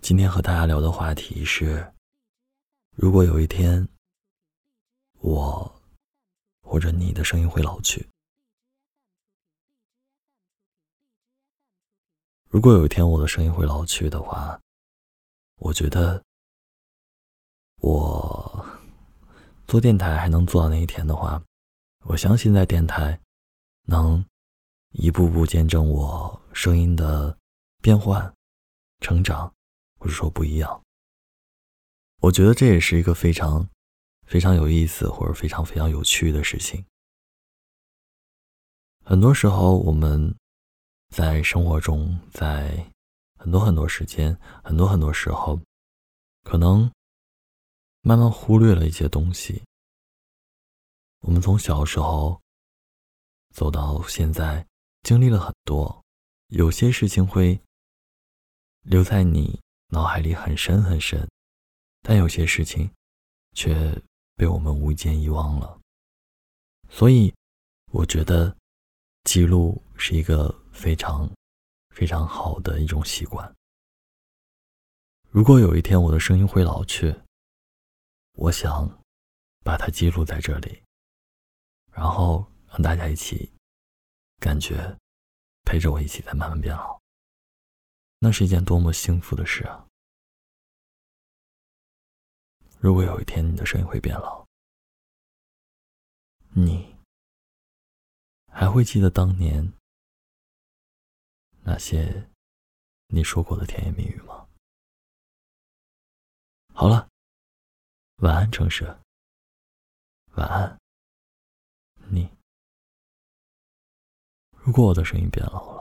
今天和大家聊的话题是：如果有一天，我或者你的声音会老去；如果有一天我的声音会老去的话，我觉得我做电台还能做到那一天的话，我相信在电台能一步步见证我声音的变换。成长，或者说不一样，我觉得这也是一个非常非常有意思或者非常非常有趣的事情。很多时候，我们在生活中，在很多很多时间、很多很多时候，可能慢慢忽略了一些东西。我们从小时候走到现在，经历了很多，有些事情会。留在你脑海里很深很深，但有些事情却被我们无意间遗忘了。所以，我觉得记录是一个非常非常好的一种习惯。如果有一天我的声音会老去，我想把它记录在这里，然后让大家一起感觉陪着我一起在慢慢变老。那是一件多么幸福的事啊！如果有一天你的声音会变老，你还会记得当年那些你说过的甜言蜜语吗？好了，晚安，城市。晚安，你。如果我的声音变老了。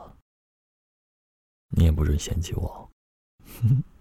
你也不准嫌弃我。哼。